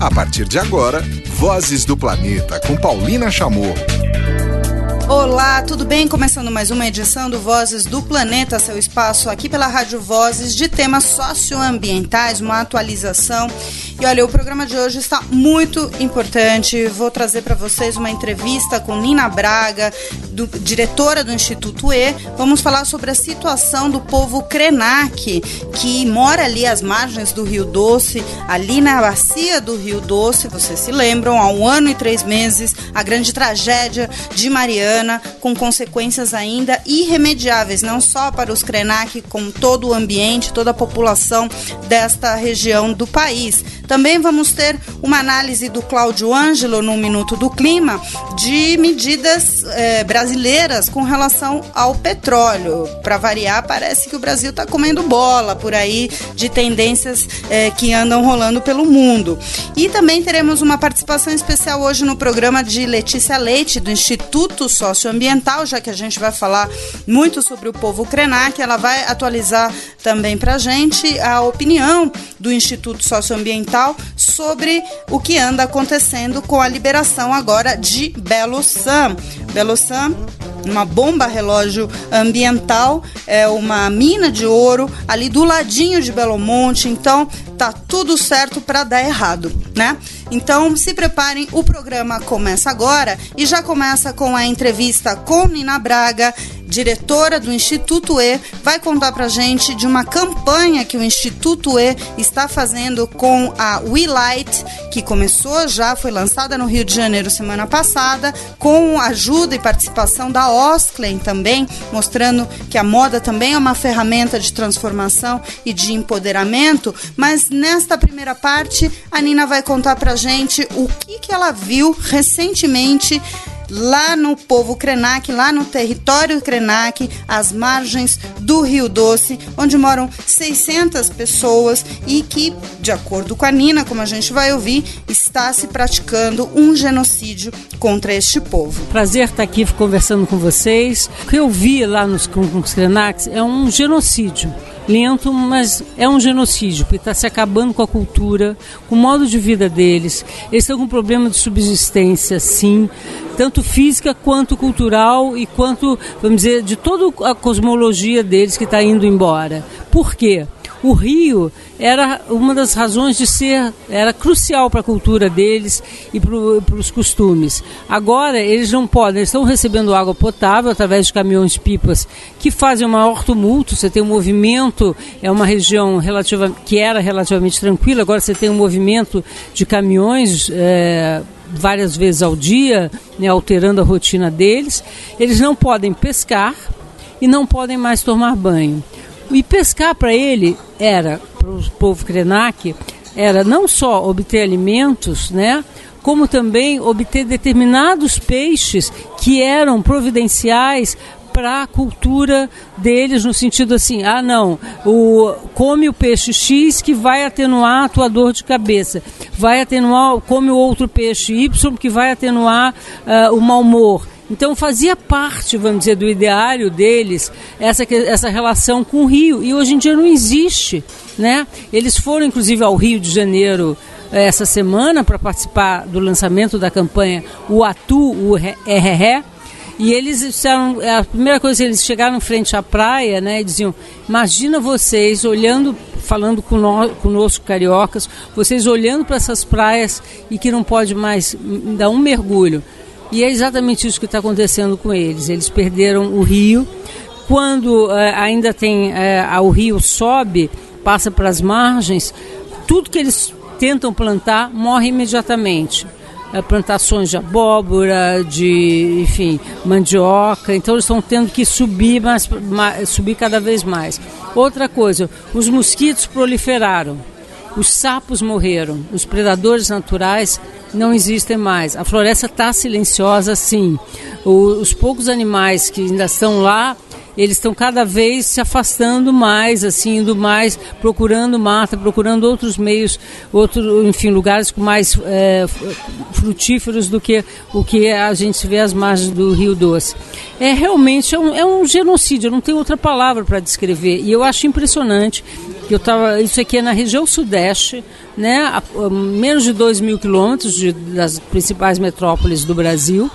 A partir de agora, Vozes do Planeta com Paulina Chamorro. Olá, tudo bem? Começando mais uma edição do Vozes do Planeta, seu espaço aqui pela Rádio Vozes de temas socioambientais, uma atualização. E olha, o programa de hoje está muito importante. Vou trazer para vocês uma entrevista com Nina Braga, do, diretora do Instituto E. Vamos falar sobre a situação do povo Krenak, que mora ali às margens do Rio Doce, ali na bacia do Rio Doce. Vocês se lembram, há um ano e três meses, a grande tragédia de Mariana com consequências ainda irremediáveis, não só para os Krenak, como todo o ambiente, toda a população desta região do país. Também vamos ter uma análise do Cláudio Ângelo no Minuto do Clima de medidas eh, brasileiras com relação ao petróleo. Para variar, parece que o Brasil está comendo bola por aí de tendências eh, que andam rolando pelo mundo. E também teremos uma participação especial hoje no programa de Letícia Leite, do Instituto Social socioambiental, já que a gente vai falar muito sobre o povo Krenak, ela vai atualizar também para a gente a opinião do Instituto Socioambiental sobre o que anda acontecendo com a liberação agora de Belo Sam. Belo Sam uma bomba relógio ambiental, é uma mina de ouro ali do ladinho de Belo Monte, então tá tudo certo para dar errado, né? Então se preparem, o programa começa agora e já começa com a entrevista com Nina Braga, diretora do Instituto E, vai contar pra gente de uma campanha que o Instituto E está fazendo com a We Light, que começou já, foi lançada no Rio de Janeiro semana passada, com ajuda e participação da Osklen também, mostrando que a moda também é uma ferramenta de transformação e de empoderamento, mas nesta primeira parte a Nina vai contar pra gente o que, que ela viu recentemente lá no povo Krenak, lá no território Krenak, às margens do Rio Doce, onde moram 600 pessoas e que, de acordo com a Nina, como a gente vai ouvir, está se praticando um genocídio contra este povo. Prazer estar aqui conversando com vocês. O que eu vi lá nos, Krenaks é um genocídio lento, mas é um genocídio, porque está se acabando com a cultura, com o modo de vida deles. Eles estão com problema de subsistência, sim, tanto física quanto cultural e quanto, vamos dizer, de toda a cosmologia deles que está indo embora. Por quê? O rio era uma das razões de ser, era crucial para a cultura deles e para os costumes. Agora eles não podem, eles estão recebendo água potável através de caminhões pipas que fazem o maior tumulto. Você tem um movimento, é uma região relativa, que era relativamente tranquila, agora você tem um movimento de caminhões. É, várias vezes ao dia, né, alterando a rotina deles. Eles não podem pescar e não podem mais tomar banho. E pescar para ele era, para o povo Krenak, era não só obter alimentos, né? como também obter determinados peixes que eram providenciais para a cultura deles no sentido assim, ah não, o, come o peixe X que vai atenuar a tua dor de cabeça, vai atenuar, come o outro peixe Y que vai atenuar uh, o mau humor. Então fazia parte, vamos dizer, do ideário deles essa, essa relação com o Rio. E hoje em dia não existe. Né? Eles foram, inclusive, ao Rio de Janeiro eh, essa semana para participar do lançamento da campanha O Atu, o RRE. E eles disseram, a primeira coisa, eles chegaram frente à praia, né, e diziam: Imagina vocês olhando, falando conosco, cariocas, vocês olhando para essas praias e que não pode mais dar um mergulho. E é exatamente isso que está acontecendo com eles. Eles perderam o rio. Quando é, ainda tem é, o rio sobe, passa para as margens, tudo que eles tentam plantar morre imediatamente. É, plantações de abóbora, de enfim, mandioca. Então eles estão tendo que subir, mais, subir cada vez mais. Outra coisa, os mosquitos proliferaram. Os sapos morreram, os predadores naturais não existem mais. A floresta está silenciosa, sim. O, os poucos animais que ainda estão lá, eles estão cada vez se afastando mais, assim, indo mais, procurando mata, procurando outros meios, outros, enfim, lugares mais é, frutíferos do que o que a gente vê às margens do Rio Doce. É realmente é um, é um genocídio, não tem outra palavra para descrever. E eu acho impressionante Eu tava, isso aqui é na região sudeste, né, a, a menos de 2 mil quilômetros de, das principais metrópoles do Brasil,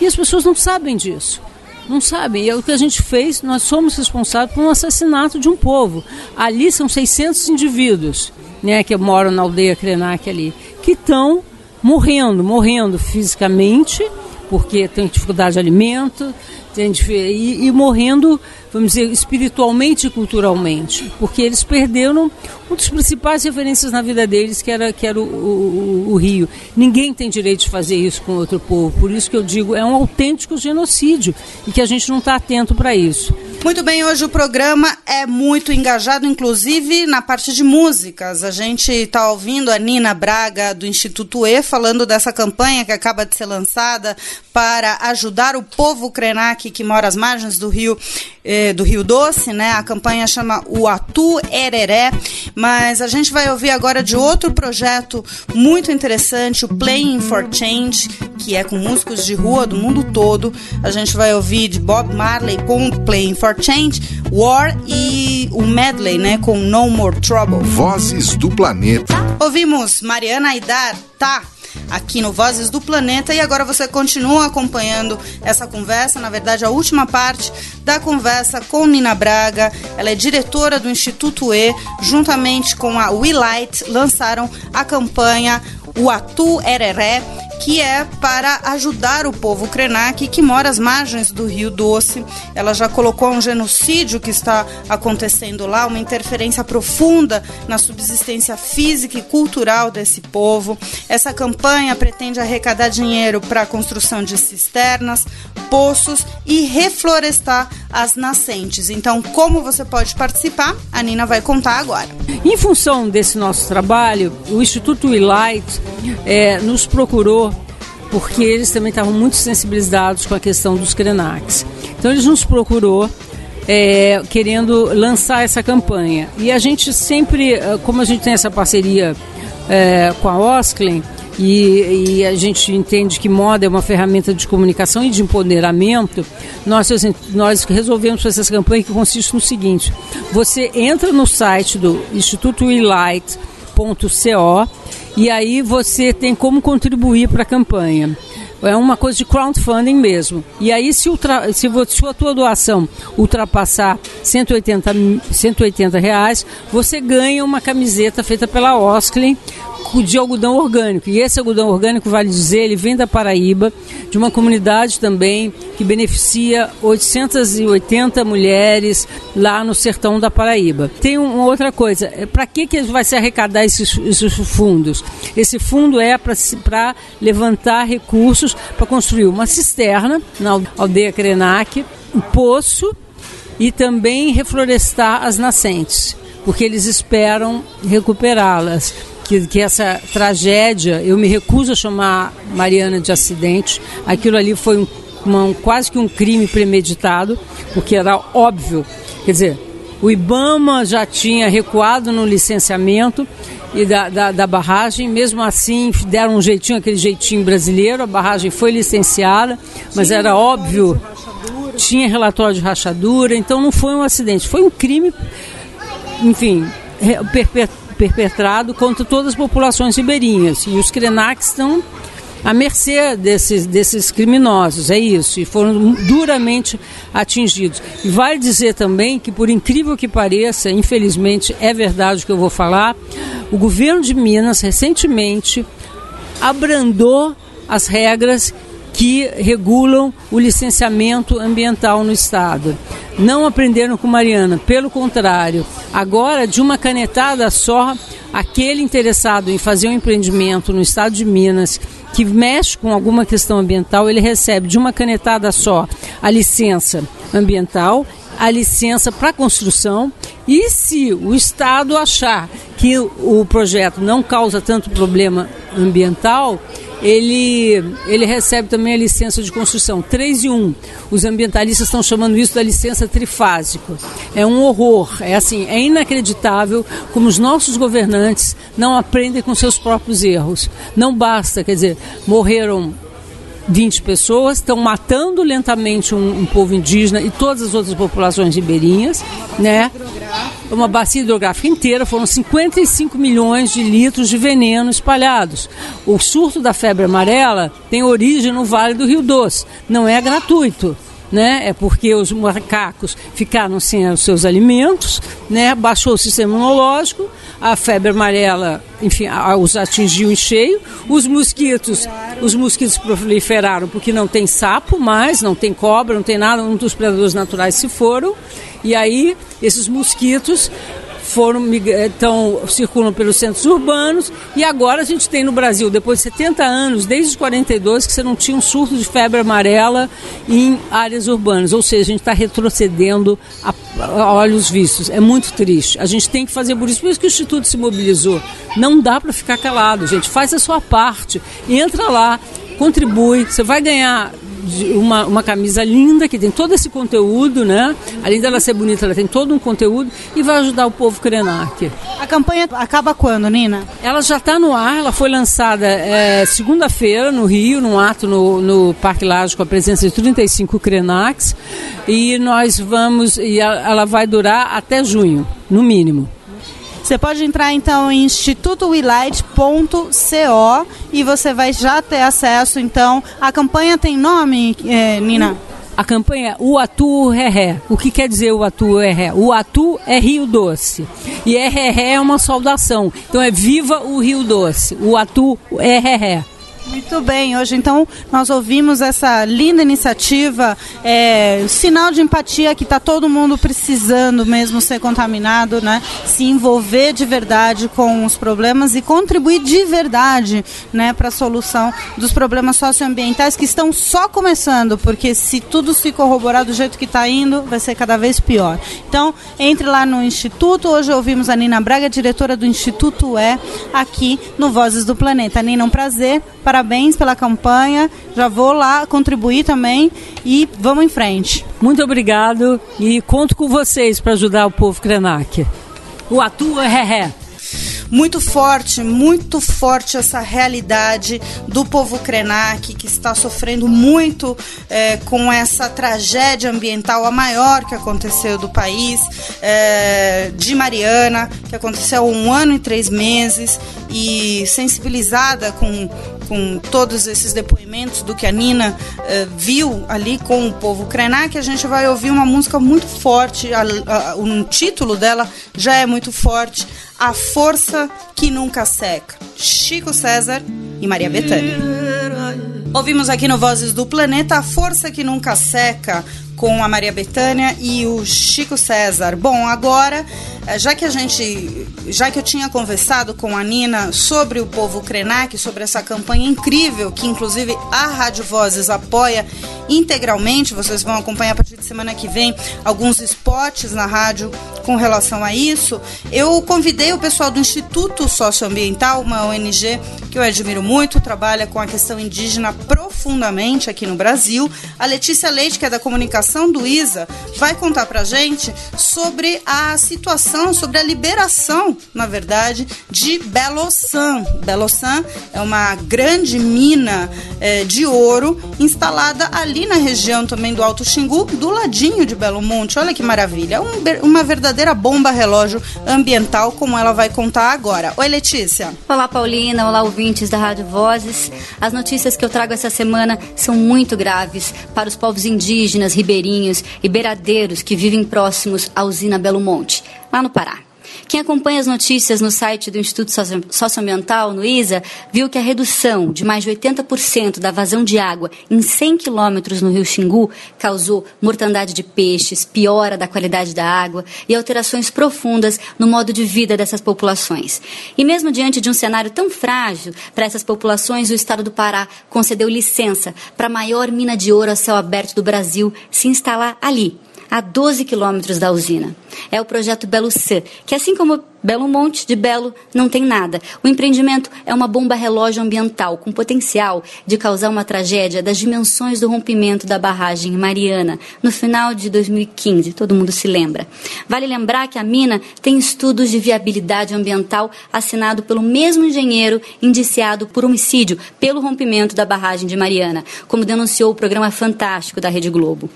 e as pessoas não sabem disso. Não sabem. E é o que a gente fez, nós somos responsáveis por um assassinato de um povo. Ali são 600 indivíduos né, que moram na aldeia Krenak ali, que estão morrendo, morrendo fisicamente, porque tem dificuldade de alimento, tem, e, e morrendo vamos dizer, espiritualmente e culturalmente, porque eles perderam uma das principais referências na vida deles, que era, que era o, o, o, Rio. Ninguém tem direito de fazer isso com outro povo, por isso que eu digo, é um autêntico genocídio e que a gente não está atento para isso. Muito bem, hoje o programa é muito engajado, inclusive na parte de músicas. A gente está ouvindo a Nina Braga, do Instituto E, falando dessa campanha que acaba de ser lançada para ajudar o povo Krenak que mora às margens do rio, eh, do rio Doce, né? A campanha chama o Atu Ereré, mas a gente vai ouvir agora de outro projeto muito interessante, o Playing for Change, que é com músicos de rua do mundo todo. A gente vai ouvir de Bob Marley com Playing for Change, War e o medley, né, com No More Trouble. Vozes do Planeta. Ouvimos Mariana Aidar, tá? Aqui no Vozes do Planeta e agora você continua acompanhando essa conversa, na verdade a última parte da conversa com Nina Braga. Ela é diretora do Instituto E, juntamente com a We Light, lançaram a campanha O Atu Ereré que é para ajudar o povo Krenak que mora às margens do Rio Doce. Ela já colocou um genocídio que está acontecendo lá, uma interferência profunda na subsistência física e cultural desse povo. Essa campanha pretende arrecadar dinheiro para a construção de cisternas, poços e reflorestar as nascentes. Então, como você pode participar? A Nina vai contar agora. Em função desse nosso trabalho, o Instituto Light é, nos procurou porque eles também estavam muito sensibilizados com a questão dos Krenax. Então eles nos procurou é, querendo lançar essa campanha. E a gente sempre, é, como a gente tem essa parceria é, com a Osklen, e, e, a gente entende que moda é uma ferramenta de comunicação e de empoderamento, nós, nós resolvemos fazer essa campanha que consiste no seguinte: você entra no site do Instituto Relight.co e aí você tem como contribuir para a campanha. É uma coisa de crowdfunding mesmo. E aí, se, ultra, se, se a tua doação ultrapassar 180, 180 reais, você ganha uma camiseta feita pela Osklin de algodão orgânico. E esse algodão orgânico, vale dizer, ele vem da Paraíba, de uma comunidade também que beneficia 880 mulheres lá no sertão da Paraíba. Tem uma outra coisa, é, para que, que vai se arrecadar esses, esses fundos? Esse fundo é para levantar recursos para construir uma cisterna na aldeia Krenak, um poço e também reflorestar as nascentes, porque eles esperam recuperá-las que, que essa tragédia, eu me recuso a chamar Mariana de acidente, aquilo ali foi um, uma, quase que um crime premeditado, porque era óbvio, quer dizer, o IBAMA já tinha recuado no licenciamento e da, da, da, barragem, mesmo assim deram um jeitinho, aquele jeitinho brasileiro, a barragem foi licenciada, mas era óbvio, tinha relatório de rachadura, então não foi um acidente, foi um crime, enfim, perpetuado perpetrado contra todas as populações ribeirinhas. E os Krenak estão à mercê desses, desses criminosos, é isso, e foram duramente atingidos. E vale dizer também que, por incrível que pareça, infelizmente é verdade o que eu vou falar, o governo de Minas recentemente abrandou as regras que regulam o licenciamento ambiental no Estado. Não aprenderam com Mariana, pelo contrário, agora de uma canetada só, aquele interessado em fazer um empreendimento no Estado de Minas que mexe com alguma questão ambiental, ele recebe de uma canetada só a licença ambiental a licença para construção e se o Estado achar que o projeto não causa tanto problema ambiental, ele, ele recebe também a licença de construção 3 e 1. Os ambientalistas estão chamando isso da licença trifásica. É um horror, é assim, é inacreditável como os nossos governantes não aprendem com seus próprios erros. Não basta, quer dizer, morreram 20 pessoas, estão matando lentamente um, um, povo indígena e todas as outras populações ribeirinhas, né? Uma bacia hidrográfica inteira, foram 55 milhões de litros de veneno espalhados. O surto da febre amarela tem origem no Vale do Rio Doce, não é gratuito né? É porque os macacos ficaram sem os seus alimentos, né? Baixou o sistema imunológico, a febre amarela, enfim, os atingiu em cheio. Os mosquitos, os mosquitos proliferaram porque não tem sapo mais, não tem cobra, não tem nada, um dos predadores naturais se foram. E aí esses mosquitos foram então circulam pelos centros urbanos e agora a gente tem no Brasil, depois de 70 anos, desde os 42, que você não tinha um surto de febre amarela em áreas urbanas, ou seja, a gente está retrocedendo a, a olhos vistos. É muito triste. A gente tem que fazer por isso, por isso que o Instituto se mobilizou. Não dá para ficar calado, gente. Faz a sua parte, entra lá, contribui. Você vai ganhar uma, uma camisa linda, que tem todo esse conteúdo, né? Além dela ser bonita, ela tem todo um conteúdo e vai ajudar o povo Krenak. A campanha acaba quando, Nina? Ela já está no ar, ela foi lançada é, segunda-feira no Rio, num ato no, no Parque Laje com a presença de 35 Krenaks e nós vamos, e ela vai durar até junho, no mínimo. Você pode entrar então em institutowilight.co e você vai já ter acesso. Então, a campanha tem nome, é, Nina? A campanha é O Atu Ré O que quer dizer o Atu Ré O Atu é Rio Doce. E Ré é uma saudação. Então é Viva o Rio Doce. O Atu é Ré muito bem, hoje então nós ouvimos essa linda iniciativa, é, sinal de empatia que está todo mundo precisando mesmo ser contaminado, né? Se envolver de verdade com os problemas e contribuir de verdade, né, para a solução dos problemas socioambientais que estão só começando, porque se tudo se corroborar do jeito que está indo, vai ser cada vez pior. Então, entre lá no Instituto, hoje ouvimos a Nina Braga, diretora do Instituto É, aqui no Vozes do Planeta. Nina, um prazer parabéns pela campanha. Já vou lá contribuir também e vamos em frente. Muito obrigado e conto com vocês para ajudar o povo Krenak. O Atua Ré Ré muito forte, muito forte essa realidade do povo Krenak que está sofrendo muito é, com essa tragédia ambiental, a maior que aconteceu do país, é, de Mariana, que aconteceu há um ano e três meses, e sensibilizada com com todos esses depoimentos do que a Nina uh, viu ali com o povo Krenak, a gente vai ouvir uma música muito forte. A, a, o título dela já é muito forte. A Força que Nunca Seca. Chico César e Maria Bethânia. Ouvimos aqui no Vozes do Planeta A Força que Nunca Seca com a Maria Bethânia e o Chico César. Bom, agora, eh, já que a gente, já que eu tinha conversado com a Nina sobre o povo Krenak, sobre essa campanha incrível que inclusive a Rádio Vozes apoia integralmente, vocês vão acompanhar a partir de semana que vem alguns spots na rádio com relação a isso. Eu convidei o pessoal do Instituto Socioambiental, uma ONG que eu admiro muito, trabalha com a questão indígena profundamente aqui no Brasil. A Letícia Leite, que é da comunicação do ISA, vai contar pra gente sobre a situação, sobre a liberação, na verdade, de Belossan. Belossan é uma grande mina é, de ouro instalada ali na região também do Alto Xingu, do ladinho de Belo Monte. Olha que maravilha, um, uma verdadeira bomba relógio ambiental, como ela vai contar agora. Oi, Letícia. Olá, Paulina. Olá, ouvintes da Rádio Vozes. As notícias que eu trago essa semana são muito graves para os povos indígenas, ribeirinhos e que vivem próximos à usina Belo Monte, lá no Pará. Quem acompanha as notícias no site do Instituto Socioambiental, no ISA, viu que a redução de mais de 80% da vazão de água em 100 quilômetros no rio Xingu causou mortandade de peixes, piora da qualidade da água e alterações profundas no modo de vida dessas populações. E mesmo diante de um cenário tão frágil para essas populações, o Estado do Pará concedeu licença para a maior mina de ouro a céu aberto do Brasil se instalar ali, a 12 quilômetros da usina. É o projeto Belo C, que assim como Belo Monte de Belo não tem nada. O empreendimento é uma bomba relógio ambiental com potencial de causar uma tragédia das dimensões do rompimento da barragem Mariana no final de 2015, todo mundo se lembra. Vale lembrar que a mina tem estudos de viabilidade ambiental assinado pelo mesmo engenheiro indiciado por homicídio pelo rompimento da barragem de Mariana, como denunciou o programa Fantástico da Rede Globo.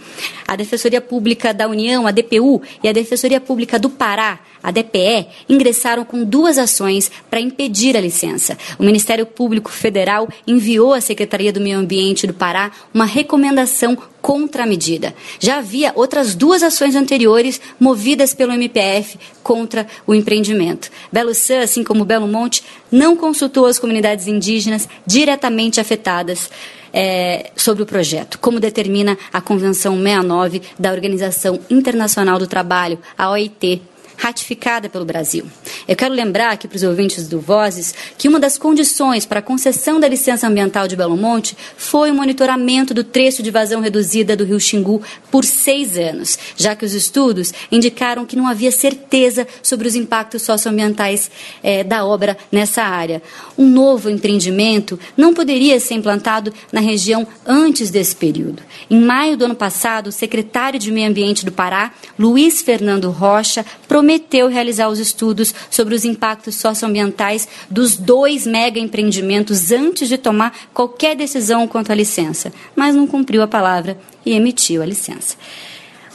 A Defensoria Pública da União, a DPU, e a Defensoria Pública do Pará, a DPE, ingressaram com duas ações para impedir a licença. O Ministério Público Federal enviou à Secretaria do Meio Ambiente do Pará uma recomendação contra a medida. Já havia outras duas ações anteriores movidas pelo MPF contra o empreendimento. Belo San, assim como Belo Monte, não consultou as comunidades indígenas diretamente afetadas. É, sobre o projeto, como determina a Convenção 69 da Organização Internacional do Trabalho, a OIT, ratificada pelo Brasil. Eu quero lembrar aqui para os ouvintes do Vozes que uma das condições para a concessão da licença ambiental de Belo Monte foi o monitoramento do trecho de vazão reduzida do rio Xingu por seis anos, já que os estudos indicaram que não havia certeza sobre os impactos socioambientais eh, da obra nessa área. Um novo empreendimento não poderia ser implantado na região antes desse período. Em maio do ano passado, o secretário de Meio Ambiente do Pará, Luiz Fernando Rocha, prometeu prometeu realizar os estudos sobre os impactos socioambientais dos dois mega empreendimentos antes de tomar qualquer decisão quanto à licença, mas não cumpriu a palavra e emitiu a licença.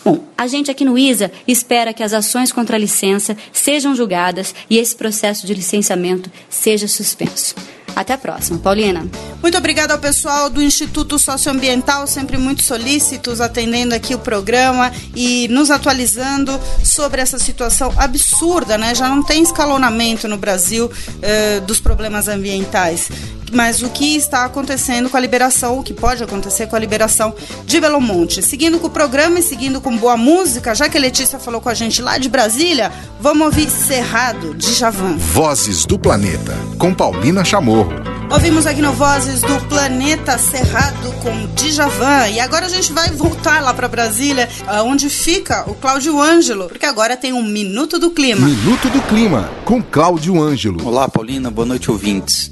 Bom, a gente aqui no ISA espera que as ações contra a licença sejam julgadas e esse processo de licenciamento seja suspenso. Até a próxima. Paulina. Muito obrigada ao pessoal do Instituto Socioambiental, sempre muito solícitos, atendendo aqui o programa e nos atualizando sobre essa situação absurda, né? Já não tem escalonamento no Brasil eh, dos problemas ambientais mas o que está acontecendo com a liberação, o que pode acontecer com a liberação de Belo Monte. Seguindo com o programa e seguindo com boa música, já que a Letícia falou com a gente lá de Brasília, vamos ouvir Cerrado, de Javan. Vozes do Planeta, com Paulina Chamorro. Ouvimos aqui no Vozes do Planeta Cerrado com Djavan. E agora a gente vai voltar lá para Brasília, onde fica o Cláudio Ângelo, porque agora tem um Minuto do Clima. Minuto do Clima, com Cláudio Ângelo. Olá, Paulina, boa noite, ouvintes.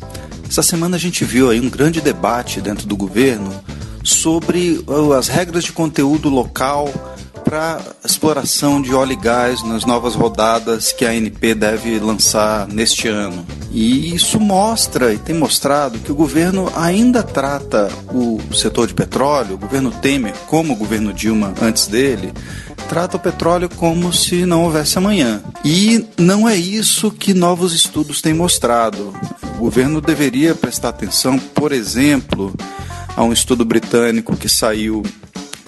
Essa semana a gente viu aí um grande debate dentro do governo sobre uh, as regras de conteúdo local para exploração de óleo e gás nas novas rodadas que a ANP deve lançar neste ano. E isso mostra e tem mostrado que o governo ainda trata o setor de petróleo, o governo Temer, como o governo Dilma antes dele, trata o petróleo como se não houvesse amanhã. E não é isso que novos estudos têm mostrado. Governo deveria prestar atenção, por exemplo, a um estudo britânico que saiu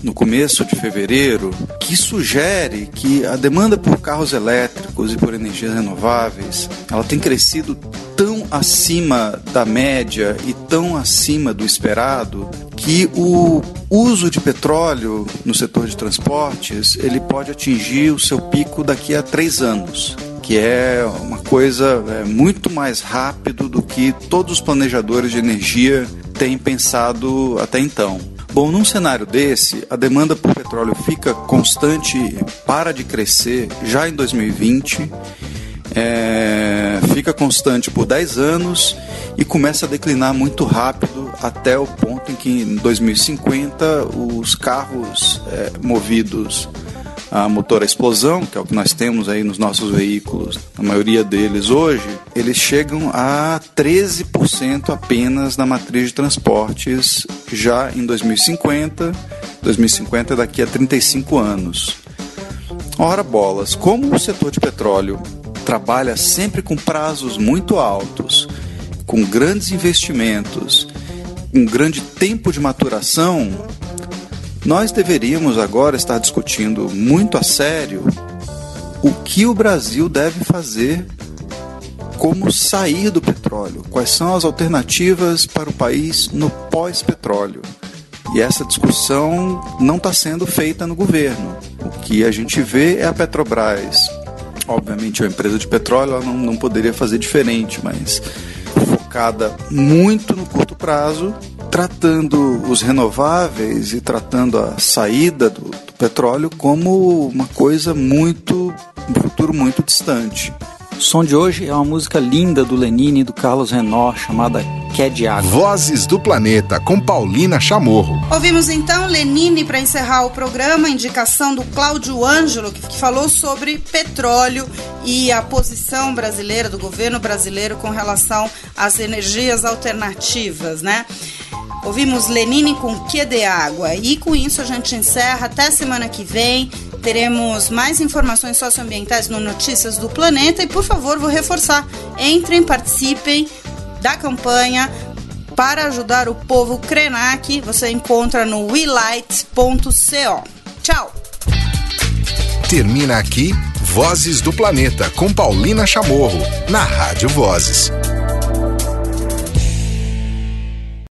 no começo de fevereiro, que sugere que a demanda por carros elétricos e por energias renováveis, ela tem crescido tão acima da média e tão acima do esperado que o uso de petróleo no setor de transportes ele pode atingir o seu pico daqui a três anos que é uma coisa é, muito mais rápido do que todos os planejadores de energia têm pensado até então. Bom, num cenário desse, a demanda por petróleo fica constante, para de crescer já em 2020, é, fica constante por 10 anos e começa a declinar muito rápido até o ponto em que em 2050 os carros é, movidos a motor a explosão, que é o que nós temos aí nos nossos veículos, a maioria deles hoje, eles chegam a 13% apenas na matriz de transportes já em 2050, 2050 é daqui a 35 anos. Ora bolas, como o setor de petróleo trabalha sempre com prazos muito altos, com grandes investimentos, um grande tempo de maturação, nós deveríamos agora estar discutindo muito a sério o que o Brasil deve fazer como sair do petróleo, quais são as alternativas para o país no pós-petróleo. E essa discussão não está sendo feita no governo. O que a gente vê é a Petrobras. Obviamente, a empresa de petróleo ela não, não poderia fazer diferente, mas focada muito no curto prazo tratando os renováveis e tratando a saída do, do petróleo como uma coisa muito, um futuro muito distante. O som de hoje é uma música linda do Lenine e do Carlos Renor chamada Quer de Água. Vozes do Planeta com Paulina Chamorro. Ouvimos então Lenine para encerrar o programa, indicação do Cláudio Ângelo, que, que falou sobre petróleo e a posição brasileira, do governo brasileiro com relação às energias alternativas, né? Ouvimos Lenine com Que de Água. E com isso a gente encerra. Até semana que vem. Teremos mais informações socioambientais no Notícias do Planeta e, por favor, vou reforçar: entrem, participem da campanha para ajudar o povo Krenak. Você encontra no welight.co. Tchau! Termina aqui Vozes do Planeta com Paulina Chamorro, na Rádio Vozes.